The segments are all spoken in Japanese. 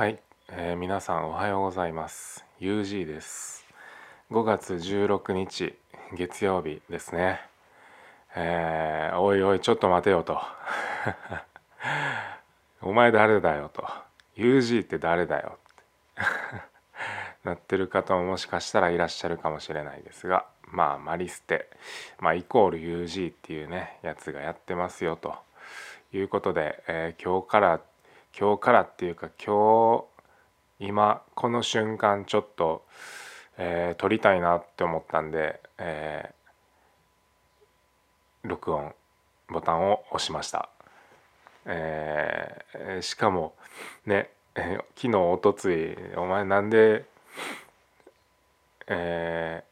はい、えー、皆さんおはようございます。UG です。5月16日月曜日ですね。えー、おいおいちょっと待てよと。お前誰だよと。UG って誰だよって。なってる方ももしかしたらいらっしゃるかもしれないですがまあマリステ、まあ、イコール UG っていうねやつがやってますよと。いうことで、えー、今日から今日からっていうか今日今この瞬間ちょっと、えー、撮りたいなって思ったんで、えー、録音ボタンを押しました、えー、しかもね、えー、昨日おとついお前なんでえ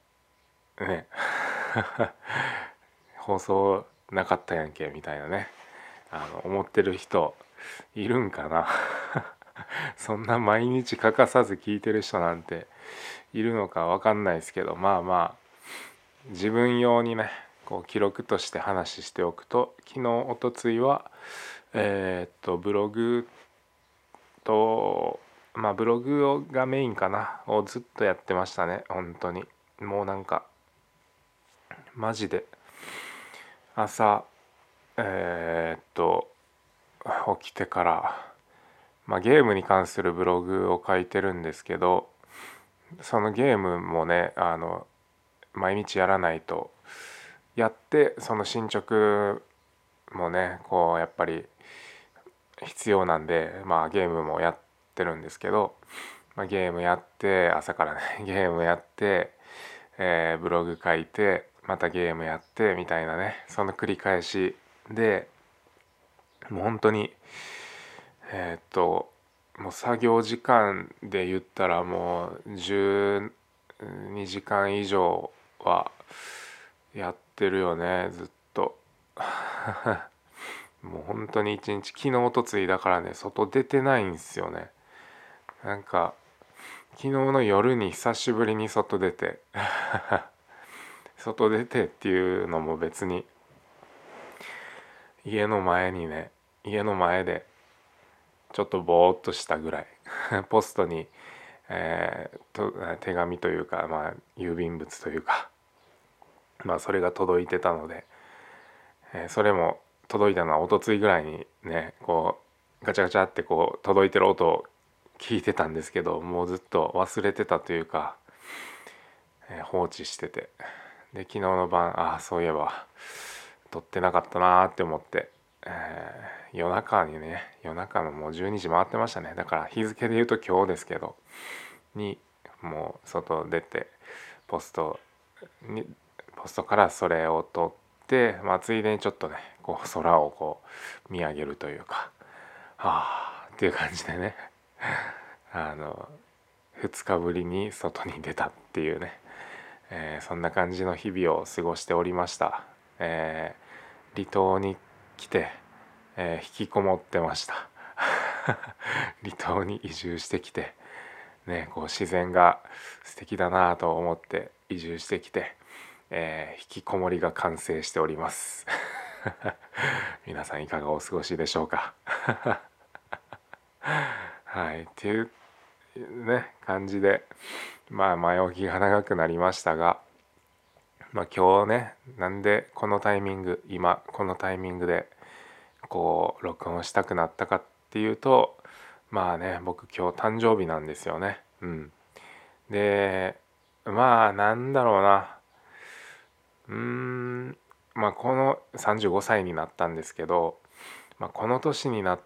ー、ね 放送なかったやんけみたいなねあの思ってる人 いるんかな。そんな毎日欠かさず聞いてる人なんているのか分かんないですけどまあまあ自分用にねこう記録として話しておくと昨日おとついはえー、っとブログとまあブログがメインかな。をずっとやってましたね本当に。もうなんかマジで。朝えー、っと起きてから、まあ、ゲームに関するブログを書いてるんですけどそのゲームもねあの毎日やらないとやってその進捗もねこうやっぱり必要なんでまあゲームもやってるんですけど、まあ、ゲームやって朝からね ゲームやって、えー、ブログ書いてまたゲームやってみたいなねその繰り返しでもう本当にえー、っともう作業時間で言ったらもう12時間以上はやってるよねずっと。もう本当に一日昨日おとついだからね外出てないんですよね。なんか昨日の夜に久しぶりに外出て。外出てっていうのも別に家の前にね家の前でちょっとぼーっとしたぐらい ポストに、えー、と手紙というか、まあ、郵便物というか、まあ、それが届いてたので、えー、それも届いたのはおとついぐらいにねこうガチャガチャってこう届いてる音を聞いてたんですけどもうずっと忘れてたというか、えー、放置してて。で昨日の晩ああそういえば撮ってなかったなーって思って、えー、夜中にね夜中のもう12時回ってましたね。だから日付で言うと今日ですけど。にもう外出てポストにポストからそれを取って、まあ、ついでにちょっとねこう空をこう見上げるというか。はあっていう感じでね。あの2日ぶりに外に出たっていうね、えー、そんな感じの日々を過ごしておりました。えー、離島に来てえー、引きこもってました。離島に移住してきてねこう自然が素敵だなと思って移住してきて、えー、引きこもりが完成しております。皆さんいかがお過ごしでしょうか？はいっていうね感じでまあ前置きが長くなりましたがまあ今日ねなんでこのタイミング今このタイミングでこう録音したくなったかっていうとまあね僕今日誕生日なんですよね。うん、でまあなんだろうな。うーんまあこの35歳になったんですけど、まあ、この年にな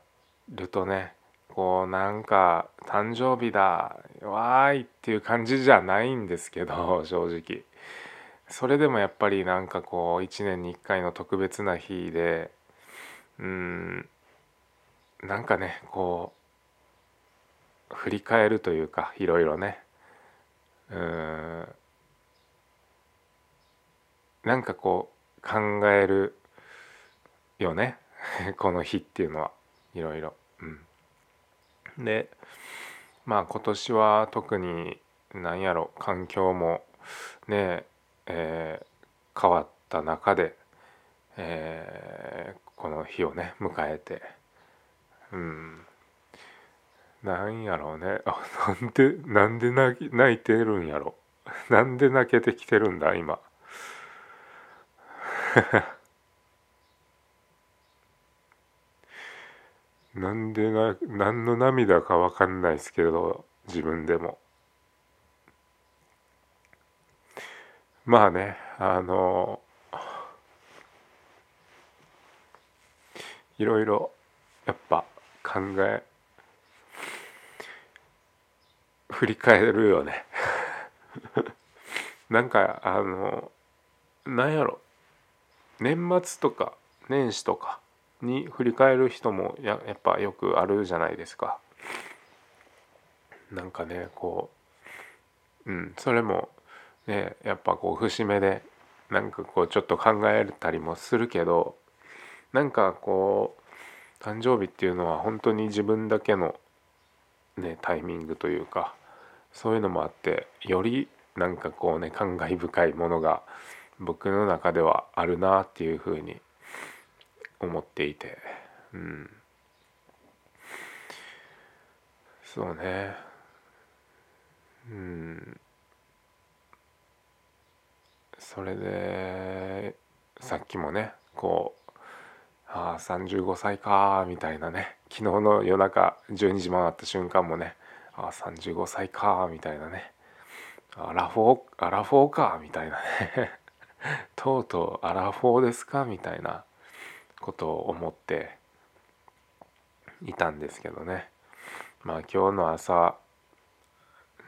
るとねこうなんか誕生日だわーいっていう感じじゃないんですけど正直。それでもやっぱりなんかこう1年に1回の特別な日でうんなんかねこう振り返るというかいろいろね。うん。なんかこう考えるよね。この日っていうのは。いろいろ。うん、でまあ今年は特に何やろ環境もねえー、変わった中で、えー、この日をね迎えてうん。なんやろうね。あ なんでなんで泣泣いてるんやろ。なんで泣けてきてるんだ今。なんでな何の涙か分かんないですけど自分でも。まあねあのいろいろやっぱ考え振り返るよね なんかあのなんやろ年末とか年始とかに振り返る人もややっぱよくあるじゃないですか。なんかねこううんそれもねやっぱこう節目でなんかこうちょっと考えたりもするけどなんかこう誕生日っていうのは本当に自分だけのねタイミングというかそういうのもあってよりなんかこうね感慨深いものが僕の中ではあるなっていうふうに思っていてうん。そうね。うん。それでさっきもねこうああ35歳かみたいなね昨日の夜中12時回った瞬間もねああ35歳かみたいなねアラフォーアラフォーかみたいなねとうとうアラフォーですかみたいなことを思っていたんですけどね。まあ今日の朝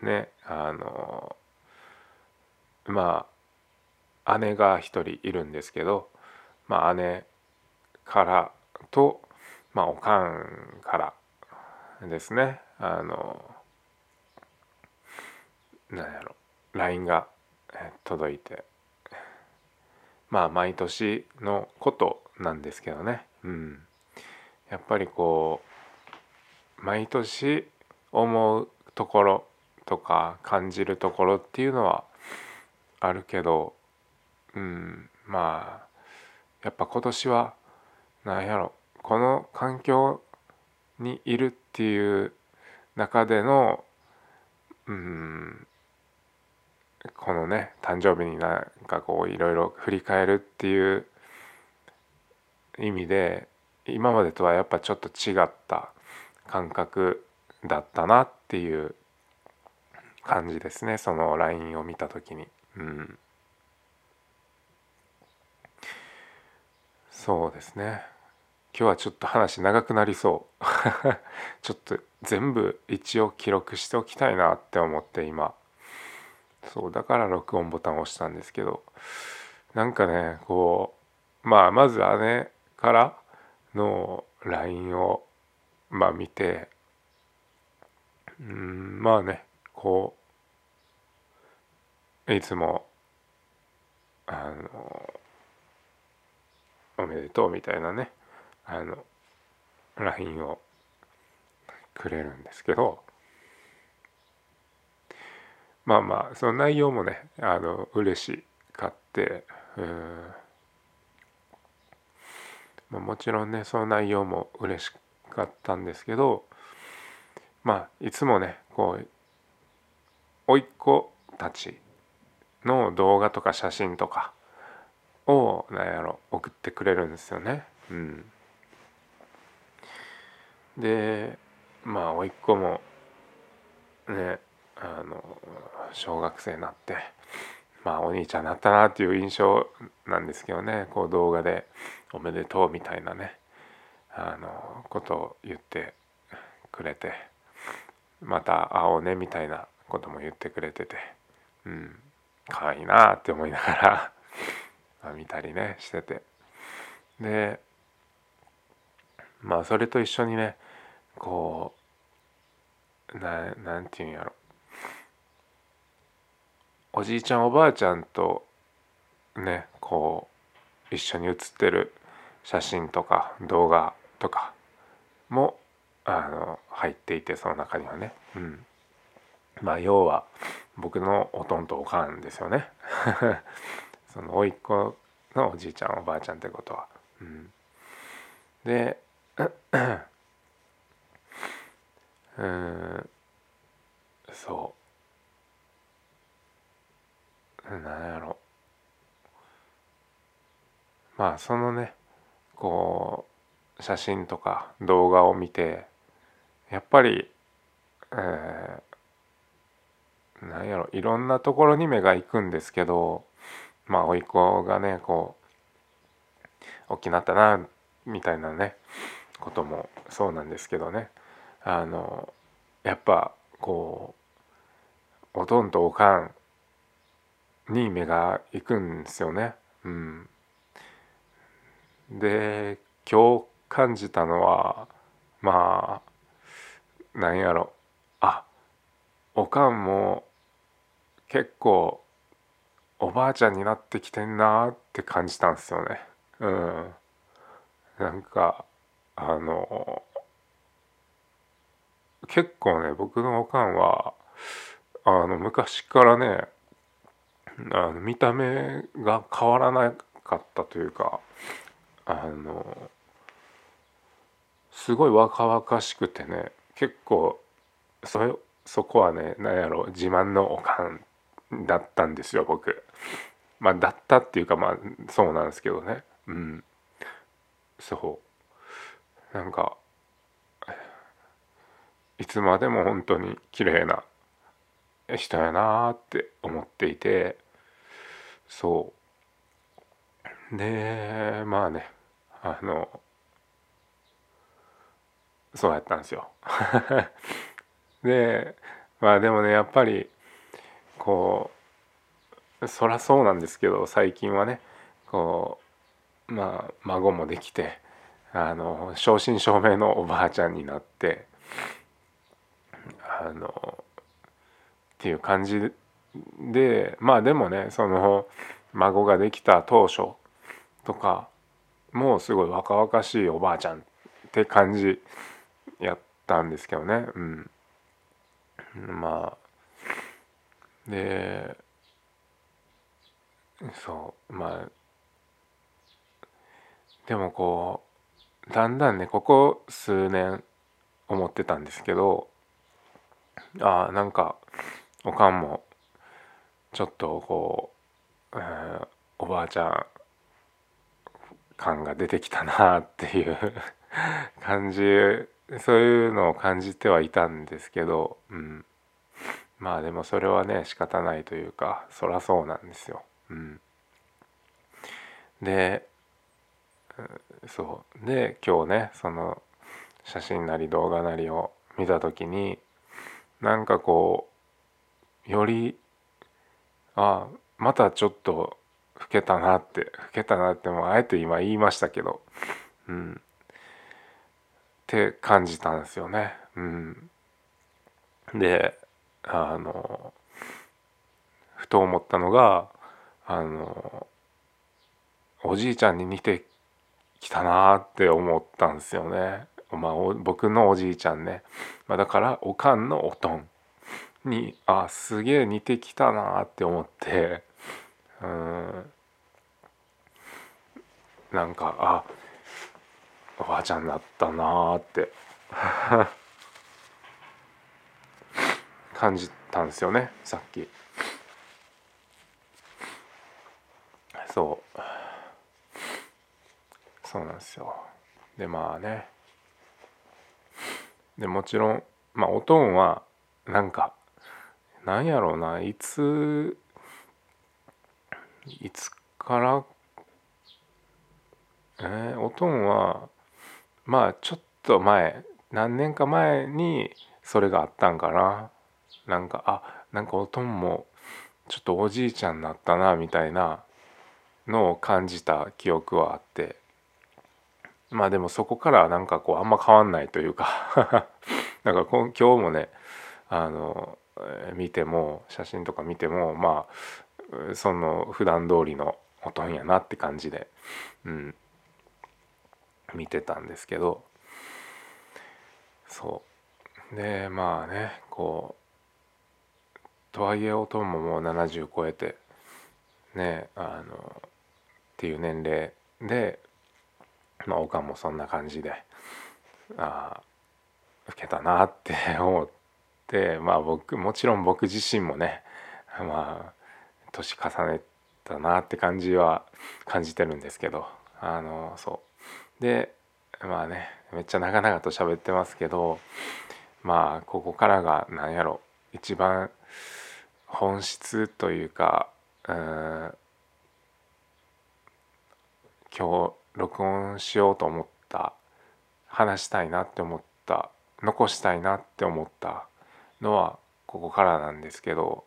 ねあのまあ姉が一人いるんですけど、まあ、姉からと、まあ、おかんからですね。あのなんやろ。LINE が届いて。まあ毎年のことなんですけどね、うん、やっぱりこう毎年思うところとか感じるところっていうのはあるけど、うん、まあやっぱ今年は何やろ。この環境にいるっていう中でのうん。このね誕生日になんかこういろいろ振り返るっていう意味で今までとはやっぱちょっと違った感覚だったなっていう感じですね。その LINE を見た時に。うん、そうですね。今日はちょっと話長くなりそう。ちょっと全部一応記録しておきたいなって思って今。そうだから録音ボタンを押したんですけど。なんかねこうまあまず姉からの LINE をまあ見てうんまあねこういつもあのおめでとうみたいなねあの LINE をくれるんですけどまあまあその内容もねあの嬉しかってうん。まあ、もちろんねその内容も嬉しかったんですけどまあいつもねこう甥っ子たちの動画とか写真とかを何やろ送ってくれるんですよね。うん、でまあ甥っ子もねあの小学生になってまあお兄ちゃんになったなっていう印象なんですけどねこう動画で「おめでとう」みたいなねあのことを言ってくれてまた会おうねみたいなことも言ってくれててうん可愛いなって思いながら見たりねしてて。でまあそれと一緒にねこうななんていうんやろ。おじいちゃんおばあちゃんとねこう一緒に写ってる写真とか動画とかもあの入っていてその中にはね、うん、まあ要は僕のおとんとおかんですよね。その甥っ子のおじいちゃんおばあちゃんってことは。うん、で うんそう。なんやろ。まあそのねこう写真とか動画を見てやっぱり、えー、なんやろいろんなところに目が行くんですけどまあ甥っ子がねこう大きなったなみたいなねこともそうなんですけどね。あのやっぱこうおとんとおかんに目が行くんですよね。うん、で今日感じたのはまあなんやろ。あおかんも結構おばあちゃんになってきてんなって感じたんですよね。うん、なんかあの結構ね僕のおかんはあの昔からねあの見た目が変わらなかったというかあのすごい若々しくてね結構そそこはね何やろ自慢のおかんだったんですよ僕。まあだったっていうかまあそうなんですけどね。うん。そう。なんかいつまでも本当に綺麗な人やなって思っていてそう。でまあねあのそうやったんですよ。でまあでもねやっぱりこうそらそうなんですけど最近はねこうまあ孫もできてあの正真正銘のおばあちゃんになってあのっていう感じでまあでもねその孫ができた当初とかもうすごい若々しいおばあちゃんって感じやったんですけどね。うん。まあでそうまあでもこうだんだんねここ数年思ってたんですけどあなんかおかんもちょっとこう、えー、おばあちゃん感が出てきたなっていう 感じそういうのを感じてはいたんですけど、うん、まあでもそれはね仕方ないというかそらそうなんですよ。うん、でそうで今日ねその写真なり動画なりを見た時になんかこうよりあまたちょっと老けたなって老けたなってもあえて今言いましたけどうんって感じたんですよね。うん、であのふと思ったのがあのおじいちゃんに似てきたなって思ったんですよね。まあ、僕のおじいちゃんね、まあ、だからおかんのおとんにあすげえ似てきたなって思ってうん。なんかあおばあちゃんだったなって。感じたんですよねさっき。そう。そうなんですよ。でまあね。でもちろんまあおとんはなんかなんやろうないついつからえー、おとんはまあちょっと前何年か前にそれがあったんかな。なんかあなんかおとんもちょっとおじいちゃんになったなみたいなのを感じた記憶はあって。まあでもそこからなんかこうあんま変わんないというか なんか今日もねあの見ても写真とか見てもまあその普段通りのおとんやなって感じで、うん、見てたんですけど。そう。でまあねこうとはいえおとんももう70超えてねあのっていう年齢でまあおかんもそんな感じでああ老けたなって 思ってまあ僕もちろん僕自身もねまあ年重ねたなって感じは感じてるんですけどあのそう。でまあねめっちゃ長々と喋ってますけどまあここからが何やろ一番本質というかうん今日録音しようと思った話したいなって思った残したいなって思ったのはここからなんですけど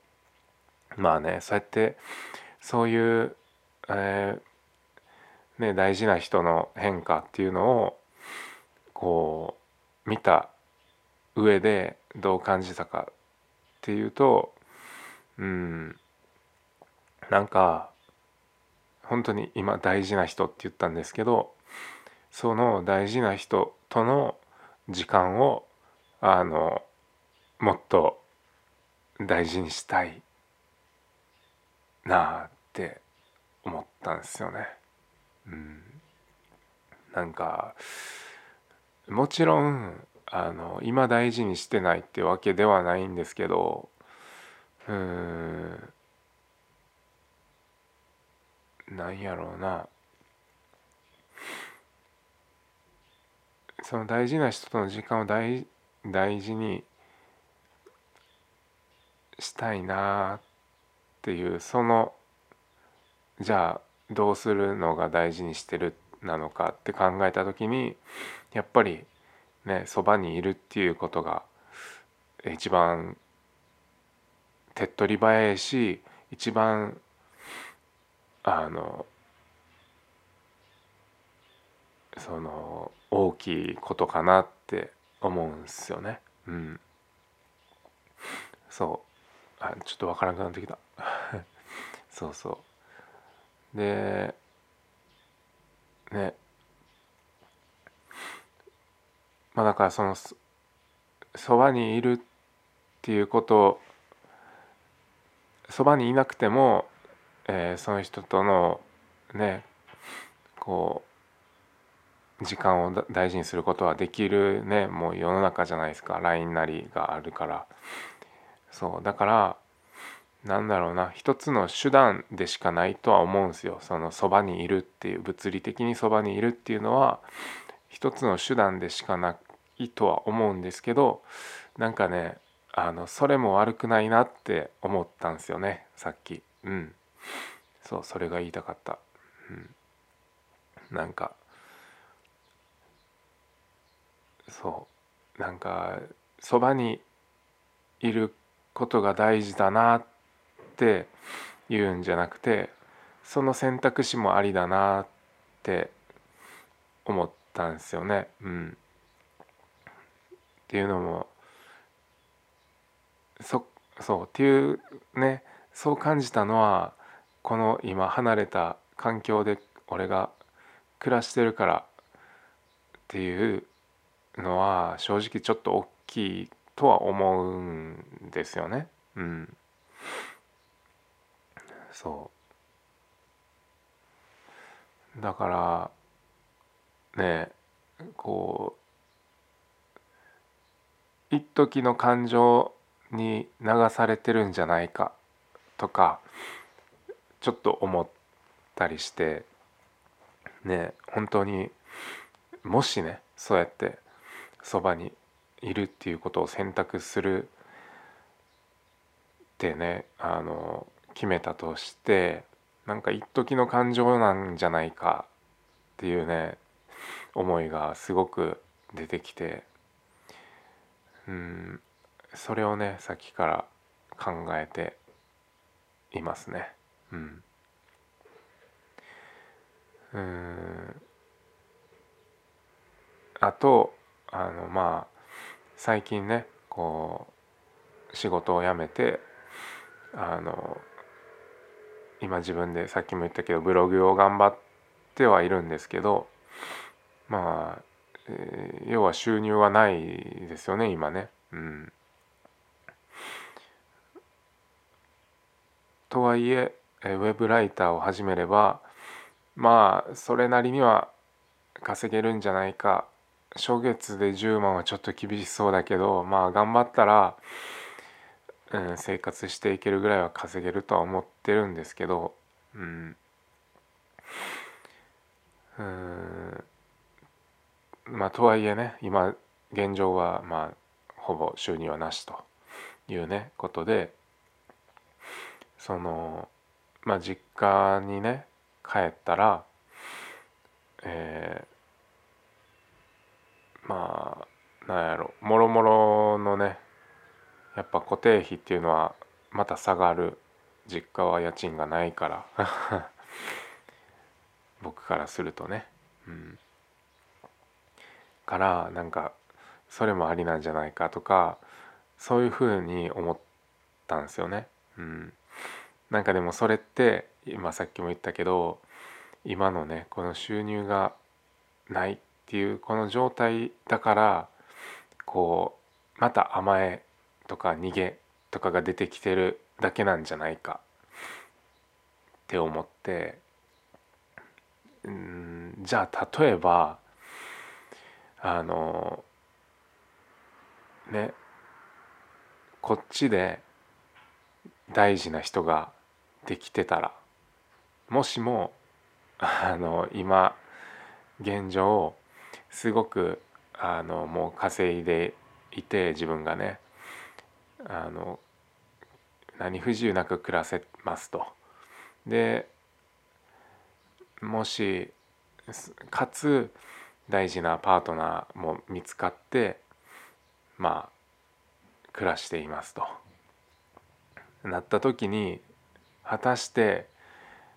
まあねそうやってそういう、えー、ね、大事な人の変化っていうのをこう見た上でどう感じたかっていうとうんなんか本当に今大事な人って言ったんですけどその大事な人との時間をあのもっと大事にしたいなあって思ったんですよね。うん、なんかもちろんあの今大事にしてないってわけではないんですけどうん。なんやろうな。その大事な人との時間を大大事にしたいなっていうそのじゃあどうするのが大事にしてるなのかって考えた時にやっぱりねそばにいるっていうことが一番手っ取り早いし一番あのその大きいことかなって思うんですよね。うん。そうあちょっとわからなくなってきた。そうそうでねまあだからそのそばにいるっていうことそばにいなくても、えー、その人とのねこう時間を大事にすることはできるねもう世の中じゃないですか。LINE なりがあるから。そうだからなんだろうな一つの手段でしかないとは思うんですよ。そのそばにいるっていう物理的にそばにいるっていうのは一つの手段でしかないとは思うんですけどなんかねあのそれも悪くないなって思ったんですよねさっき。うん。そうそれが言いたかった、うん、なんかそう。なんかそばにいることが大事だなってって言うんじゃなくてその選択肢もありだなって思ったんですよね。うん、っていうのもそそうっていうねそう感じたのはこの今離れた環境で俺が暮らしてるからっていうのは正直ちょっと大きいとは思うんですよね。うん、そうだからねこう一時の感情に流されてるんじゃないかとかちょっと思ったりしてね本当にもしねそうやってそばにいるっていうことを選択するってねあの決めたとしてなんか一時の感情なんじゃないかっていうね思いがすごく出てきてうんそれをねさっきから考えていますね。うん、うんあとあのまあ最近ねこう仕事を辞めてあの今自分でさっきも言ったけどブログを頑張ってはいるんですけどまあ、えー、要は収入はないですよね今ね。うん、とはいえウェブライターを始めればまあそれなりには稼げるんじゃないか。初月で10万はちょっと厳しそうだけどまあ頑張ったら、うん、生活していけるぐらいは稼げるとは思ってるんですけどうんうんまあとはいえね今現状はまあほぼ収入はなしというねことでそのまあ実家にね帰ったらえー、まあなんやろもろもろのねやっぱ固定費っていうのはまた下がる。実家は家賃がないから。僕からするとね。うん。からなんかそれもありなんじゃないかとかそういうふうに思ったんですよね。うん、なんかでもそれって今さっきも言ったけど今のねこの収入がないっていうこの状態だからこうまた甘えとか逃げとかが出てきてるだけなんじゃないかって思ってうんじゃあ例えばあのねこっちで大事な人ができてたらもしもあの今現状すごくあのもう稼いでいて自分がねあの何不自由なく暮らせますと。でもしかつ大事なパートナーも見つかってまあ暮らしていますとなった時に果たして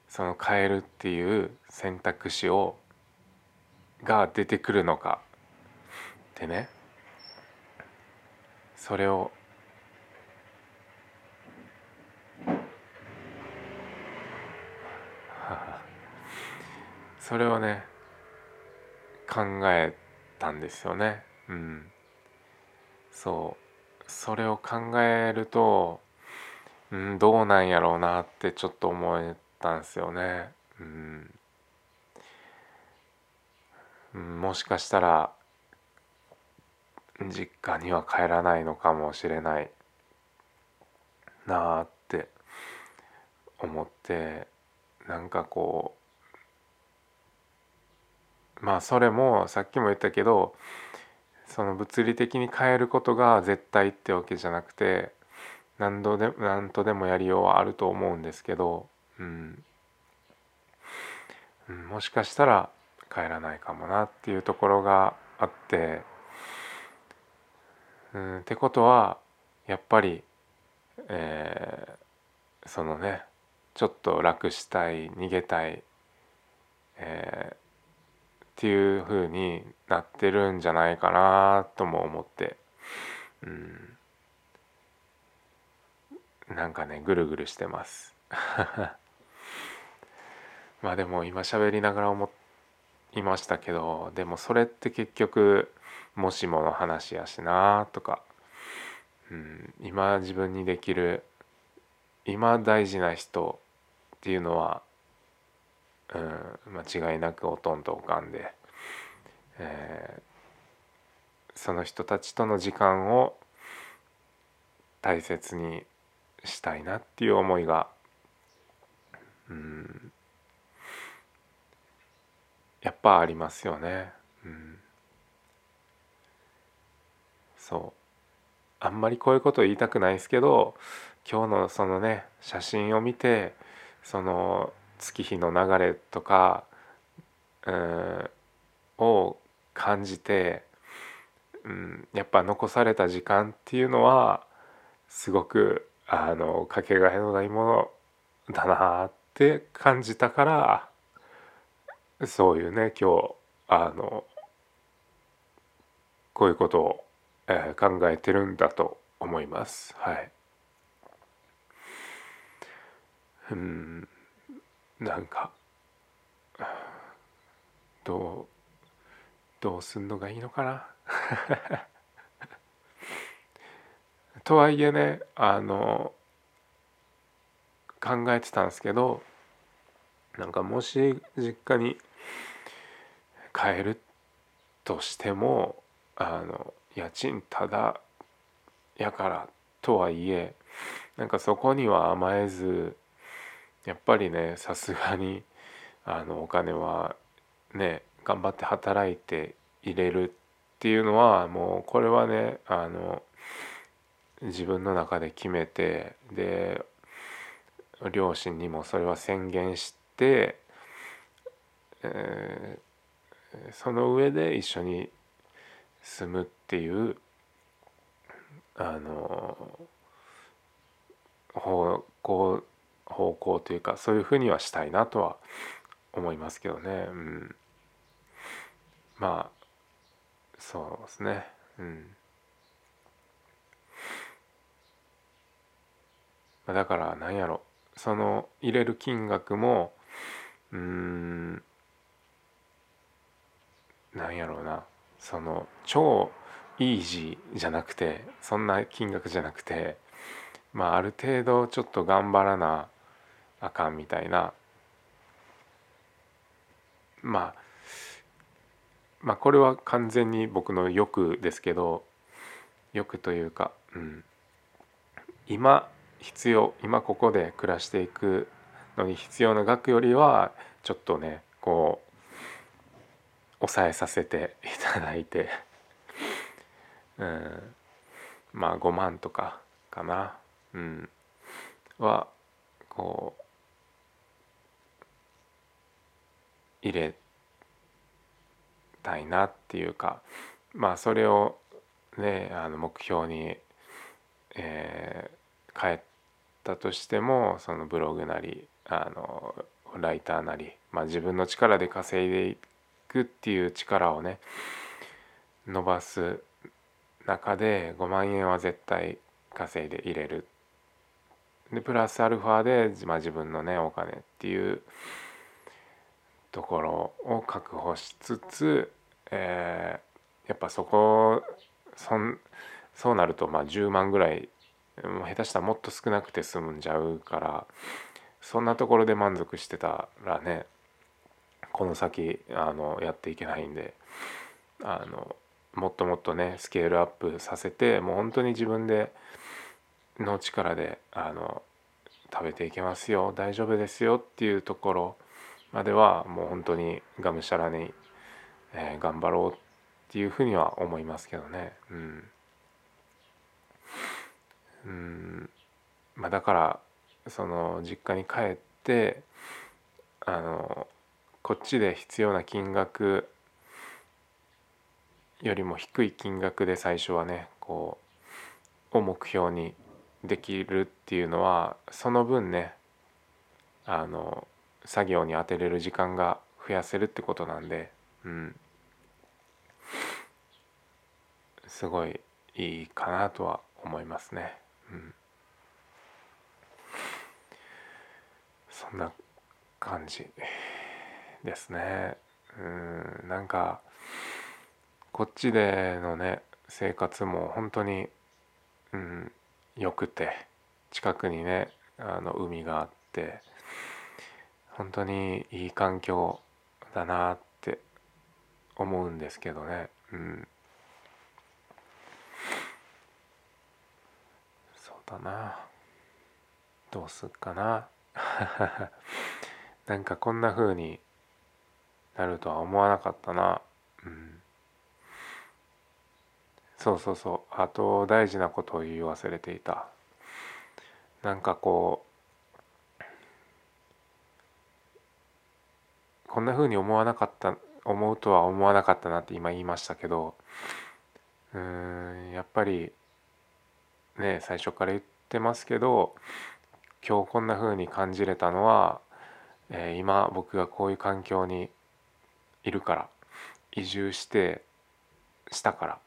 その変えるっていう選択肢をが出てくるのか。ってねそれを それをね考えたんですよね。うん、そう。それを考えると、うん、どうなんやろうなってちょっと思えたんですよね。うん、もしかしたら実家には帰らないのかもしれないなあって思ってなんかこうまあそれもさっきも言ったけどその物理的に変えることが絶対ってわけじゃなくて何度で何とでもやりようはあると思うんですけど、うん、うん、もしかしたら帰らないかもなっていうところがあって、うん、ってことはやっぱり、えー、そのねちょっと楽したい逃げたい、えーっていう風になってるんじゃないかなとも思って、うん、なんかねぐるぐるしてます。まあでも今喋りながら思いましたけどでもそれって結局もしもの話やしなとか、うん、今自分にできる今大事な人っていうのはうん、間違いなくほとんど浮かんで、えー、その人たちとの時間を大切にしたいなっていう思いが、うん、やっぱありますよね。うん、そう。あんまりこういうこと言いたくないですけど今日のそのね写真を見てその月日の流れとか、うん、を感じて、うん、やっぱ残された時間っていうのはすごくあのかけがえのないものだなって感じたからそういうね今日あのこういうことを、えー、考えてるんだと思います。はい。うんなんかどうどうすんのがいいのかなとはいえねあの考えてたんですけどなんかもし実家に帰るとしてもあの家賃ただやからとはいえなんかそこには甘えずやっぱりねさすがにあのお金はね頑張って働いて入れるっていうのはもうこれはねあの自分の中で決めてで両親にもそれは宣言して、えー、その上で一緒に住むっていうあの方向方向というかそういうふうにはしたいなとは思いますけどね。うん、まあそうですね。うんだからなんやろ。その入れる金額もうんなんやろうな。その超イージーじゃなくてそんな金額じゃなくてまあある程度ちょっと頑張らなあかんみたいな。まあまあこれは完全に僕の欲ですけど欲というか、うん、今必要今ここで暮らしていくのに必要な額よりはちょっとねこう抑えさせていただいて。うん。まあ5万とかかな。うん。はこう入れたいなっていうか。まあそれをねあの目標に、えー、変えたとしてもそのブログなりあのライターなり、まあ、自分の力で稼いでいくっていう力をね伸ばす中で5万円は絶対稼いで入れる。でプラスアルファで、まあ、自分のねお金っていうところを確保しつつ、えー、やっぱそこそんそうなるとまあ10万ぐらい下手したらもっと少なくて済むんじゃうからそんなところで満足してたらねこの先あのやっていけないんであのもっともっとねスケールアップさせてもう本当に自分での力であの食べていけますよ大丈夫ですよっていうところまではもう本当にがむしゃらに、えー、頑張ろうっていうふうには思いますけどね。うんうんまあ、だからその実家に帰ってあのこっちで必要な金額よりも低い金額で最初はねこうを目標にできるっていうのはその分ねあの作業に充てれる時間が増やせるってことなんで、うん、すごいいいかなとは思いますね。うん、そんな感じですね。うんなんかこっちでのね生活も本当に、うん、よくて近くにねあの海があって本当にいい環境だなって思うんですけどね。うんだな。どうすっかな。なんかこんな風になるとは思わなかったな。うん。そうそうそう。あと大事なことを言い忘れていた。なんかこうこんな風に思わなかった思うとは思わなかったなって今言いましたけどうんやっぱりね最初から言ってますけど今日こんな風に感じれたのは、えー、今僕がこういう環境にいるから移住してしたから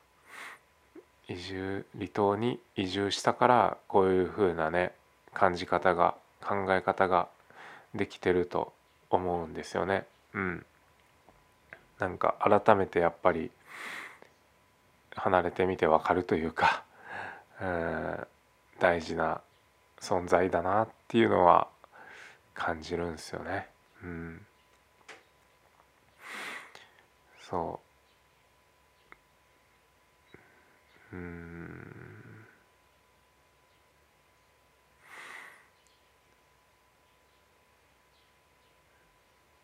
移住離島に移住したからこういう風なね感じ方が考え方ができてると思うんですよね。うん、なんか改めてやっぱり離れてみてわかるというか大事な存在だなっていうのは感じるんですよね。うん、そうん。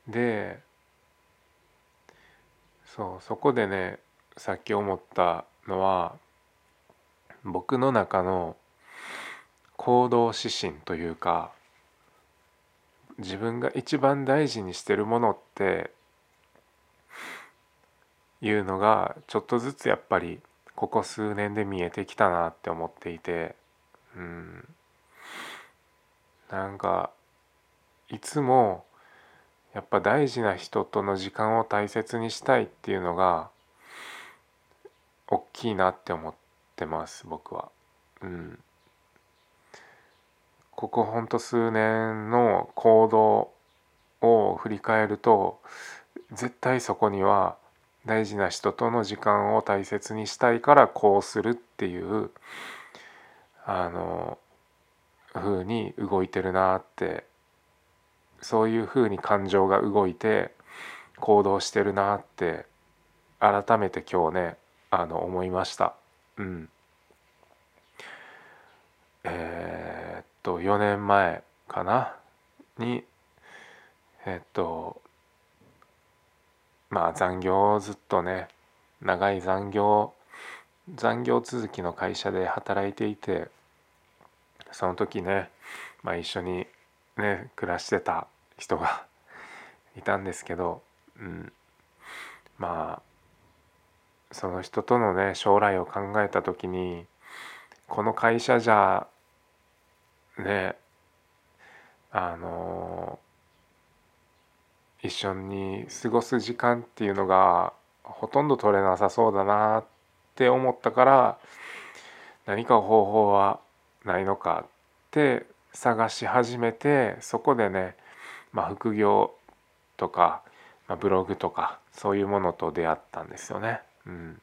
でそうそこでねさっき思ったのは僕の中の行動指針というか自分が一番大事にしてるものっていうのがちょっとずつやっぱりここ数年で見えてきたなって思っていてうん。なんかいつもやっぱ大事な人との時間を大切にしたいっていうのが大きいなって思ってます僕は。うん、ここほんと数年の行動を振り返ると絶対そこには大事な人との時間を大切にしたいからこうするっていうあの風に動いてるなってそういうふうに感情が動いて行動してるなって改めて今日ねあの思いました。うん。えー、っと4年前かな？にえっとまあ残業をずっとね長い残業残業続きの会社で働いていてその時ね、まあ、一緒にね暮らしてた人が いたんですけど、うん、まあその人とのね将来を考えた時にこの会社じゃねあの一緒に過ごす時間っていうのがほとんど取れなさそうだなって思ったから何か方法はないのかって探し始めてそこでね、まあ、副業とか、まあ、ブログとかそういうものと出会ったんですよね。うん、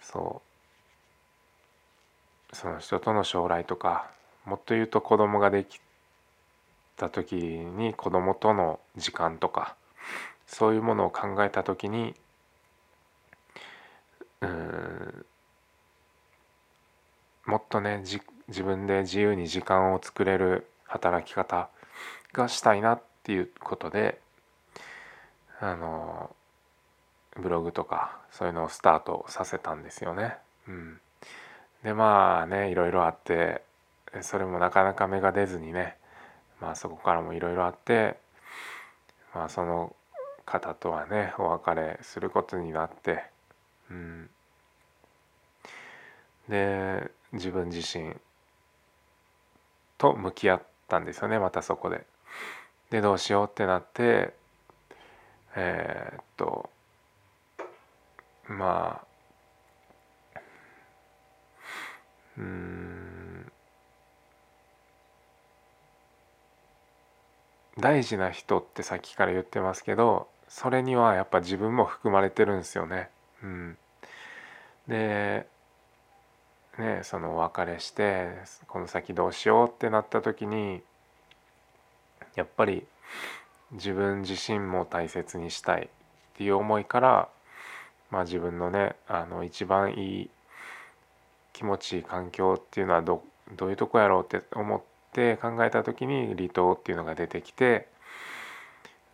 そう。その人との将来とかもっと言うと子供ができた時に子供との時間とかそういうものを考えた時にうんもっとね自分で自由に時間を作れる働き方がしたいなっていうことであのブログとかそういうのをスタートさせたんですよね。うん、でまあねいろいろあってそれもなかなか芽が出ずにねまあそこからもいろいろあってまあその方とはねお別れすることになって、うん、で自分自身と向き合ったんですよねまたそこで。でどうしようってなってえー、っとまあうん大事な人ってさっきから言ってますけどそれにはやっぱ自分も含まれてるんですよね。うん、でねそのお別れしてこの先どうしようってなった時にやっぱり自分自身も大切にしたいっていう思いからまあ、自分のねあの一番いい気持ちいい環境っていうのはどどういうとこやろうって思って考えた時に離島っていうのが出てきて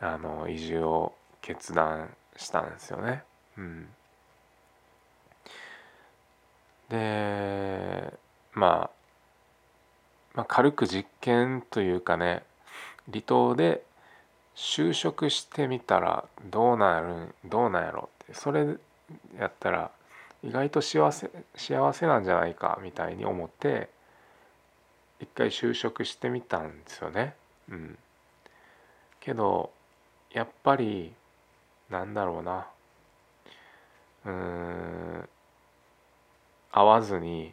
あの移住を決断したんですよね。うん、で、まあ、まあ軽く実験というかね離島で就職してみたらどうなるどうなんやろってそれやったら意外と幸せ幸せなんじゃないかみたいに思って一回就職してみたんですよね。うん、けどやっぱりなんだろうなうん合わずに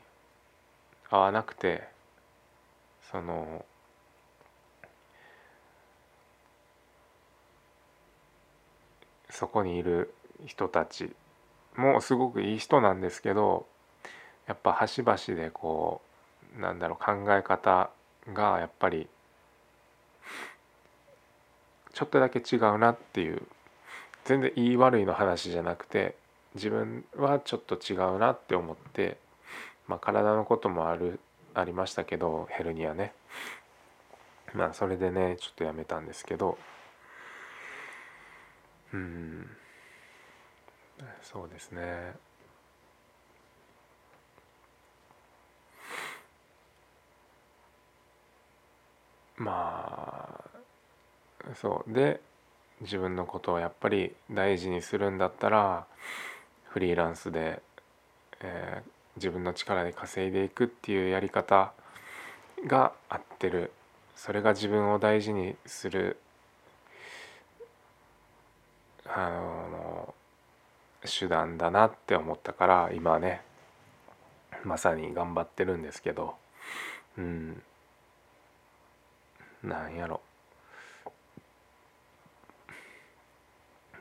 合わなくてそのそこにいる人たちもすごくいい人なんですけどやっぱ端々でこうなんだろう考え方がやっぱりちょっとだけ違うなっていう全然言い悪いの話じゃなくて自分はちょっと違うなって思って、まあ、体のこともあるありましたけどヘルニアね。まあそれでねちょっとやめたんですけど。うん。そうですね。まあそう。で自分のことをやっぱり大事にするんだったらフリーランスで、えー、自分の力で稼いでいくっていうやり方が合ってる。それが自分を大事にする。あの手段だなって思ったから今ねまさに頑張ってるんですけどうん。なんやろ。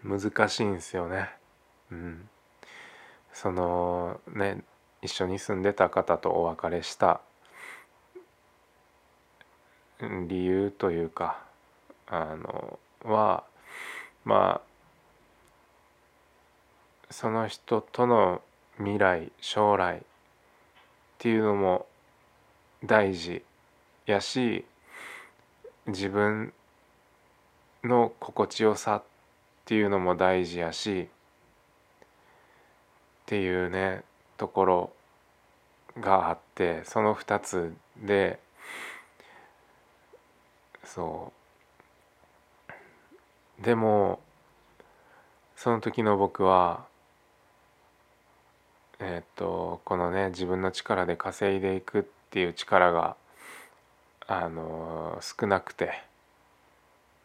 難しいんすよね。うん。そのね一緒に住んでた方とお別れした理由というかあのはまあその人との未来将来っていうのも大事やし自分の心地よさっていうのも大事やしっていうねところがあってその2つでそう。でもその時の僕はえっ、とこのね自分の力で稼いでいくっていう力があの少なくて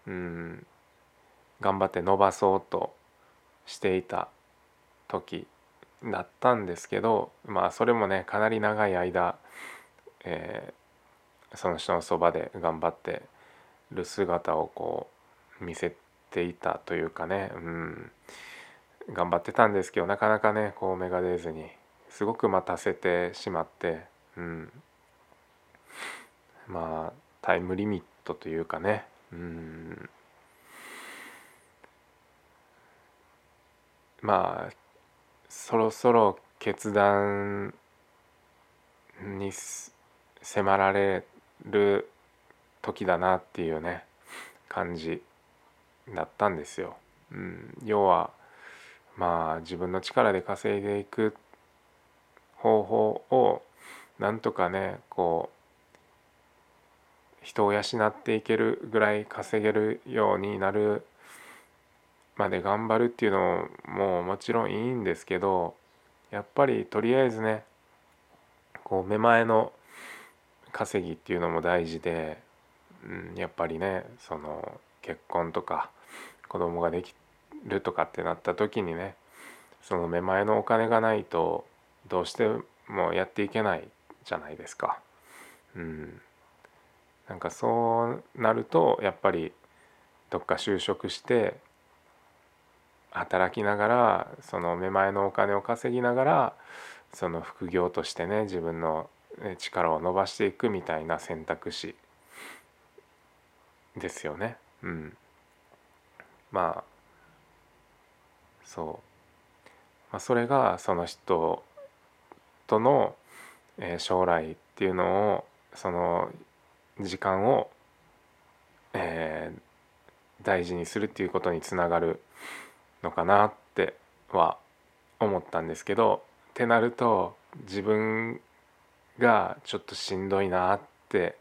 うん頑張って伸ばそうとしていた時だったんですけどまあそれもねかなり長い間、えー、その人のそばで頑張ってる姿をこう見せていたというかね、うん、頑張ってたんですけどなかなかねこう芽が出ずにすごく待たせてしまって、うん、まあタイムリミットというかね、うん、まあそろそろ決断に迫られる時だなっていうね感じだったんですよ。うん、要はまあ自分の力で稼いでいく方法をなんとかねこう人を養っていけるぐらい稼げるようになるまで頑張るっていうのももちろんいいんですけどやっぱりとりあえずねこう目前の稼ぎっていうのも大事で、うん、やっぱりねその結婚とか子供ができてるとかってなった時にねその目前のお金がないとどうしてもやっていけないじゃないですか。うん、なんかそうなるとやっぱりどっか就職して働きながらその目前のお金を稼ぎながらその副業としてね自分の力を伸ばしていくみたいな選択肢ですよね。うん、まあそう、まあ、それがその人とのえ将来っていうのをその時間を、えー、大事にするっていうことにつながるのかなっては思ったんですけどってなると自分がちょっとしんどいなって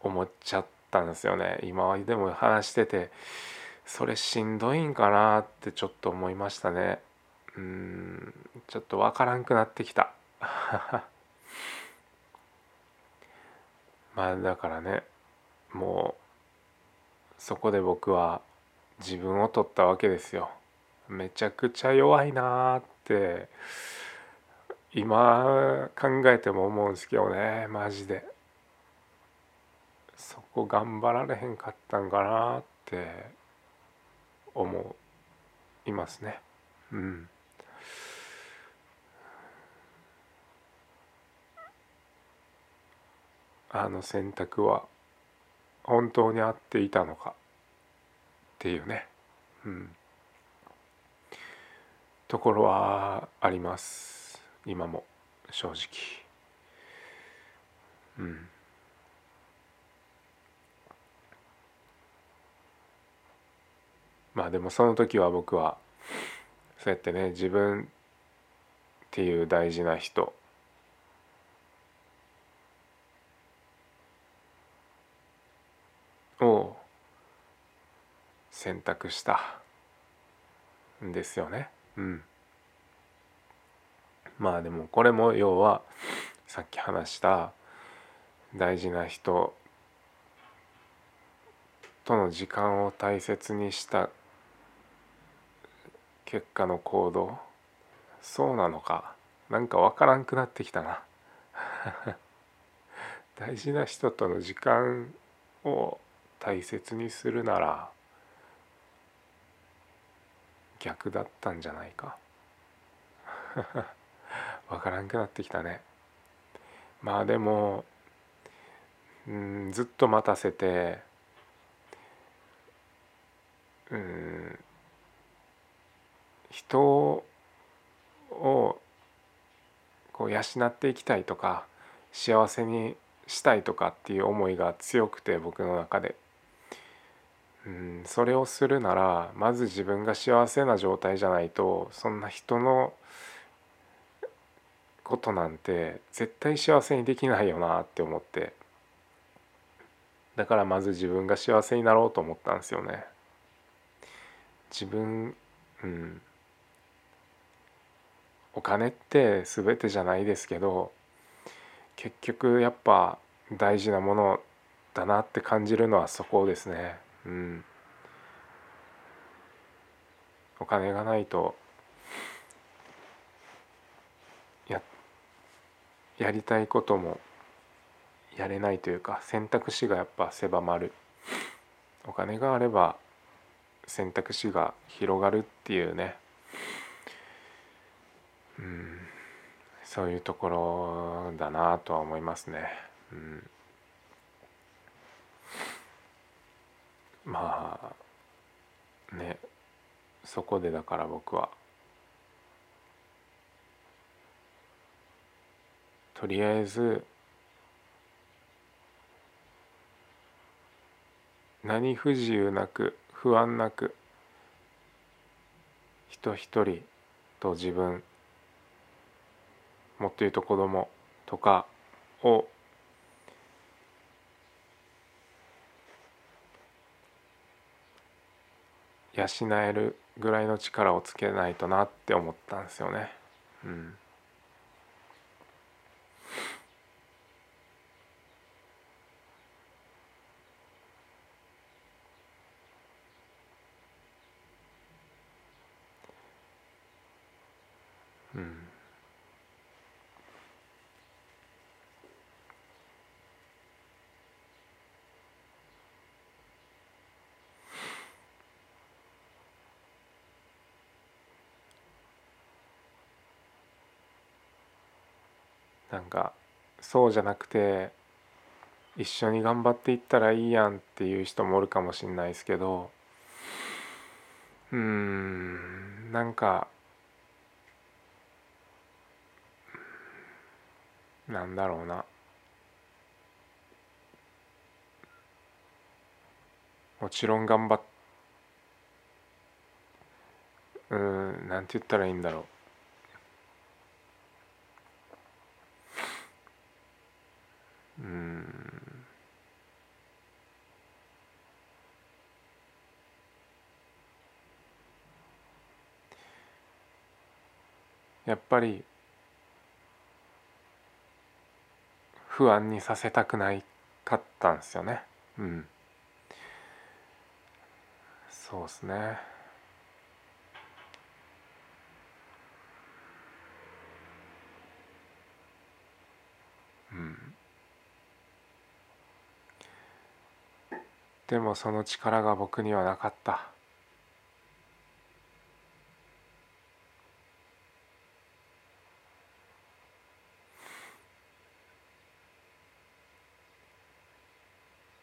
思っちゃったんですよね。今でも話しててそれしんどいんかなってちょっと思いましたね。うんちょっとわからんくなってきた。まあだからねもうそこで僕は自分を取ったわけですよ。めちゃくちゃ弱いなーって今考えても思うんですけどねマジで。そこ頑張られへんかったんかなって。思いますね。うん。あの選択は本当に合っていたのかっていうね。うん。ところはあります。今も。正直。うん。まあでもその時は僕はそうやってね自分っていう大事な人を選択したんですよね。うん。まあでもこれも要はさっき話した大事な人との時間を大切にした結果の行動？そうなのか？なんか分からんくなってきたな。大事な人との時間を大切にするなら逆だったんじゃないか？分からんくなってきたね。まあでもうんずっと待たせてうん人をこう養っていきたいとか幸せにしたいとかっていう思いが強くて僕の中で。うんそれをするならまず自分が幸せな状態じゃないとそんな人のことなんて絶対幸せにできないよなって思って。だからまず自分が幸せになろうと思ったんですよね。自分うん。お金って全てじゃないですけど結局やっぱ大事なものだなって感じるのはそこですね。うん、お金がないとややりたいこともやれないというか選択肢がやっぱ狭まる。お金があれば選択肢が広がるっていうね。うん。そういうところだなとは思いますね。うん。まあね。そこでだから僕は。とりあえず何不自由なく不安なく人一人と自分もっと言うと子供とかを養えるぐらいの力をつけないとなって思ったんですよね。うん、なんかそうじゃなくて一緒に頑張っていったらいいやんっていう人もおるかもしんないですけどうんなんかなんだろうな。もちろん頑張っうんなんて言ったらいいんだろう。うん。やっぱり不安にさせたくないかったんですよね。うん。そうですね。でもその力が僕にはなかった。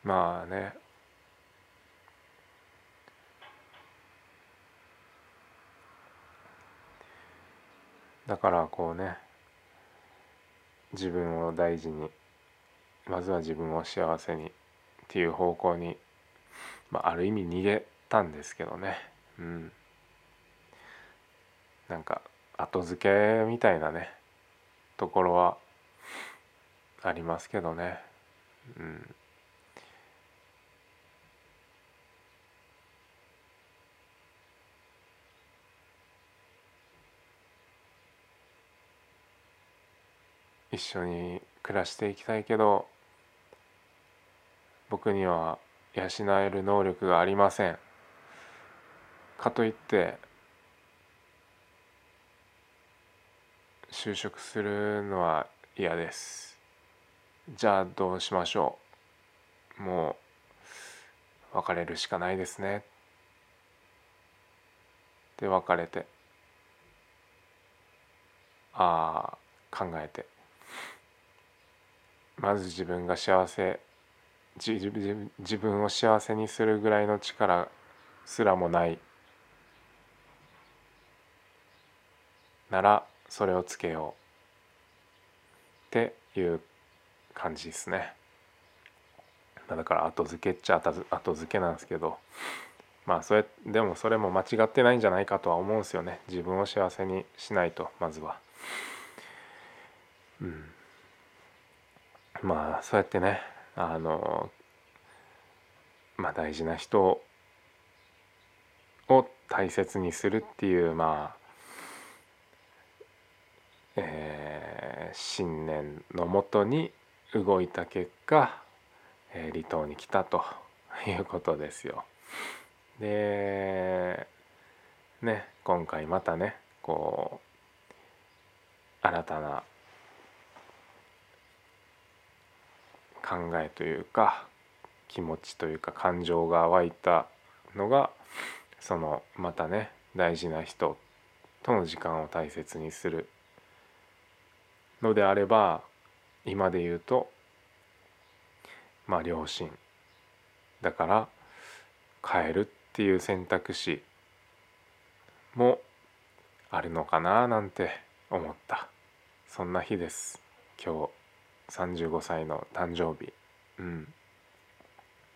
まあね。だからこうね自分を大事にまずは自分を幸せにっていう方向に、まあ、ある意味逃げたんですけどね。うん。なんか後付けみたいなねところはありますけどね。うん。一緒に暮らしていきたいけど僕には養える能力がありません。かといって就職するのは嫌です。じゃあどうしましょう。もう別れるしかないですね。で別れて。ああ考えて。まず自分が幸せ自自分を幸せにするぐらいの力すらもないならそれをつけようっていう感じですね。だから後付けっちゃ後付けなんですけどまあそれでもそれも間違ってないんじゃないかとは思うんですよね。自分を幸せにしないとまずは。うん。まあそうやってねあのまあ大事な人を大切にするっていうまあえー、信念のもとに動いた結果、えー、離島に来たと いうことですよ。でね今回またねこう新たな考えというか気持ちというか感情が湧いたのがそのまたね大事な人との時間を大切にするのであれば今で言うとまあ両親だから変るっていう選択肢もあるのかななんて思った。そんな日です。今日。35歳の誕生日うん。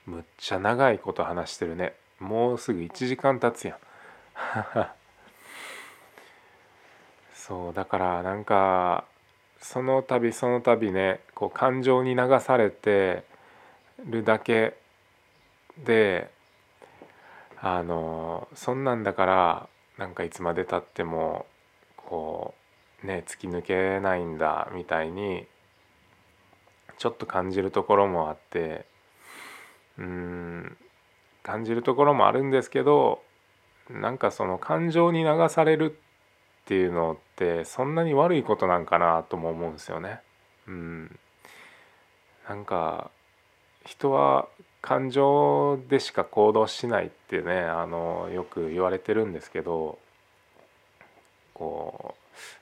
むっちゃ長いこと話してるね。もうすぐ1時間経つやん。そうだからなんかその度その度ねこう感情に流されてるだけであのそんなんだからなんかいつまでたってもこうね突き抜けないんだみたいにちょっと感じるところもあってうん感じるところもあるんですけどなんかその感情に流されるっていうのってそんなに悪いことなんかなとも思うんですよね。うん、なんか人は感情でしか行動しないってねあのよく言われてるんですけどこ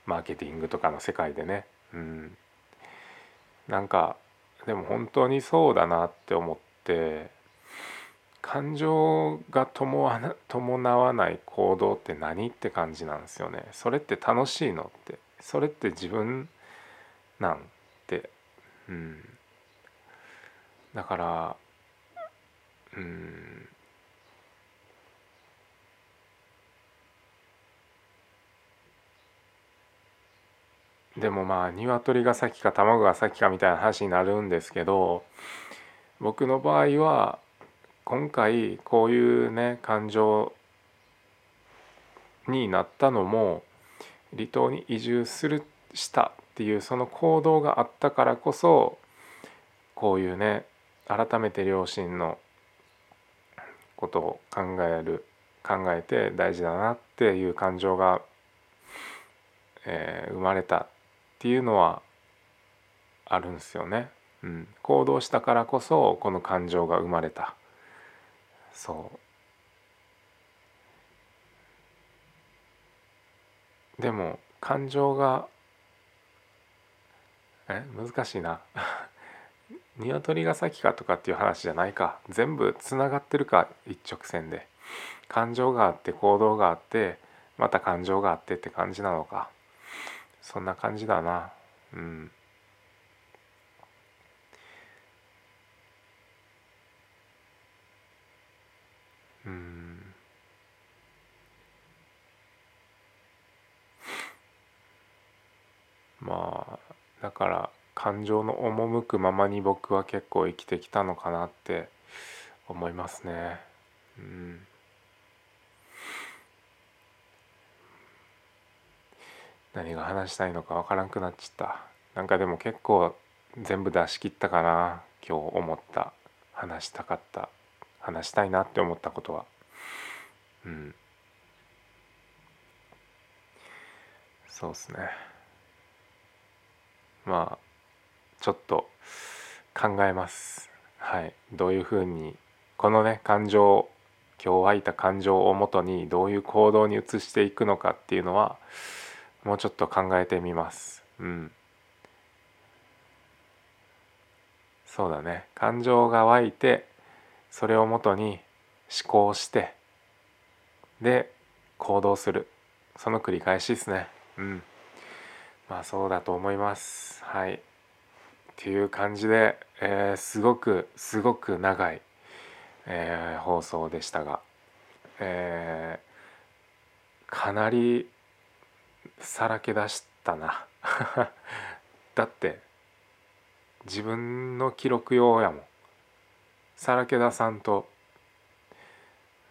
うマーケティングとかの世界でね、うん、なんかでも本当にそうだなって思って感情が伴わない行動って何って感じなんですよね。それって楽しいのって。それって自分なんて。うん。だからうん。でもまあ鶏が先か卵が先かみたいな話になるんですけど僕の場合は今回こういうね感情になったのも離島に移住するしたっていうその行動があったからこそこういうね改めて両親のことを考える考えて大事だなっていう感情が、えー、生まれたっていうのはあるんですよね。うん、行動したからこそこの感情が生まれた。そう。でも感情がえ？難しいな。鶏が先かとかっていう話じゃないか。全部つながってるか一直線で。感情があって行動があってまた感情があってって感じなのか。そんな感じだな。うん。うん。まあだから感情の赴くままに僕は結構生きてきたのかなって思いますね。うん。何が話したいのかわからんくなっちった。なんかでも結構全部出し切ったかな。今日思った。話したかった。話したいなって思ったことは。うん。そうっすね。まあちょっと考えます。はい。どういうふうにこのね感情今日湧いた感情をもとにどういう行動に移していくのかっていうのはもうちょっと考えてみます。うん。そうだね。感情が湧いてそれをもとに思考してで行動する。その繰り返しですね。うん。まあそうだと思います。はい。っていう感じで、えー、すごくすごく長い、えー、放送でしたが、えー、かなりさらけ出したな。だって自分の記録用やもん。さらけ出さんと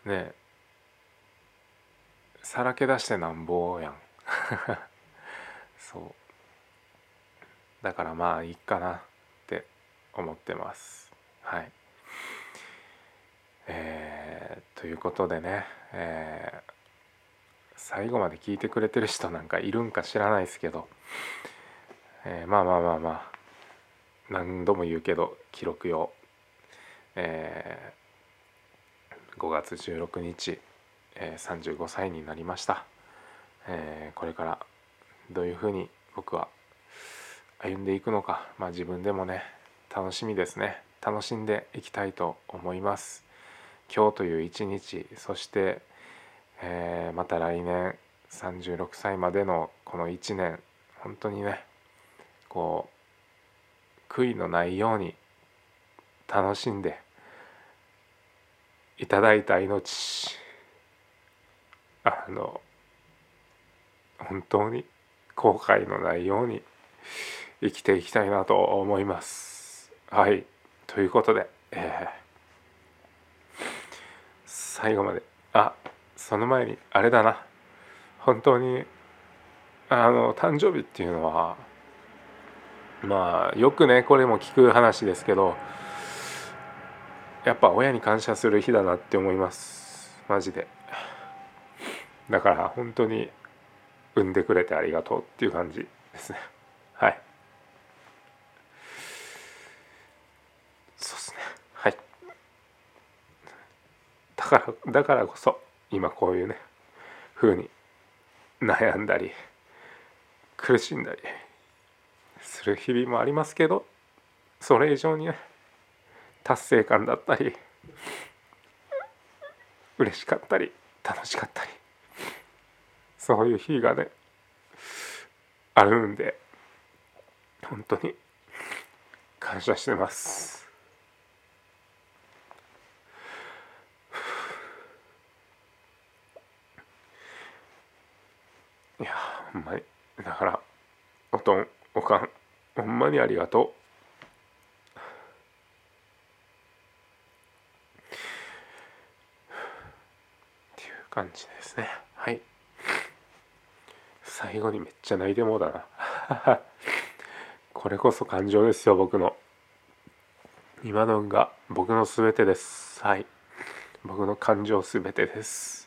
ねさらけ出してなんぼやん。そう。だからまあいいかなって思ってます。はい。えー、ということでね、えー最後まで聞いてくれてる人なんかいるんか知らないですけど、えー、まあまあまあまあ。何度も言うけど記録用、えー、5月16日、えー、35歳になりました、えー、これからどういうふうに僕は歩んでいくのか、まあ、自分でもね楽しみですね。楽しんでいきたいと思います。今日という一日そしてえー、また来年36歳までのこの1年本当にねこう悔いのないように楽しんでいただいた命あの本当に後悔のないように生きていきたいなと思います。はいということで、えー、最後まであその前にあれだな。本当にあの誕生日っていうのはまあよくねこれも聞く話ですけどやっぱ親に感謝する日だなって思います。マジで。だから本当に産んでくれてありがとうっていう感じですね。はい。そうっすね。はい。だからだからこそ今こういうね風に悩んだり苦しんだりする日々もありますけどそれ以上にね達成感だったり嬉しかったり楽しかったりそういう日がねあるんで本当に感謝してます。いやほんまに。だからおとんおかんほんまにありがとう。っていう感じですね。はい。最後にめっちゃ泣いてもうだな。これこそ感情ですよ僕の。今のが僕の全てです。はい。僕の感情全てです。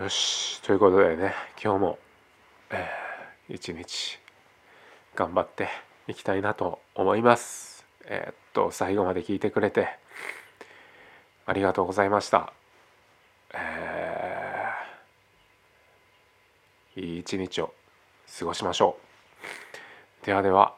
よし。ということでね今日も、えー、一日頑張っていきたいなと思います。えー、っと最後まで聞いてくれてありがとうございました。えー、いい一日を過ごしましょう。ではでは。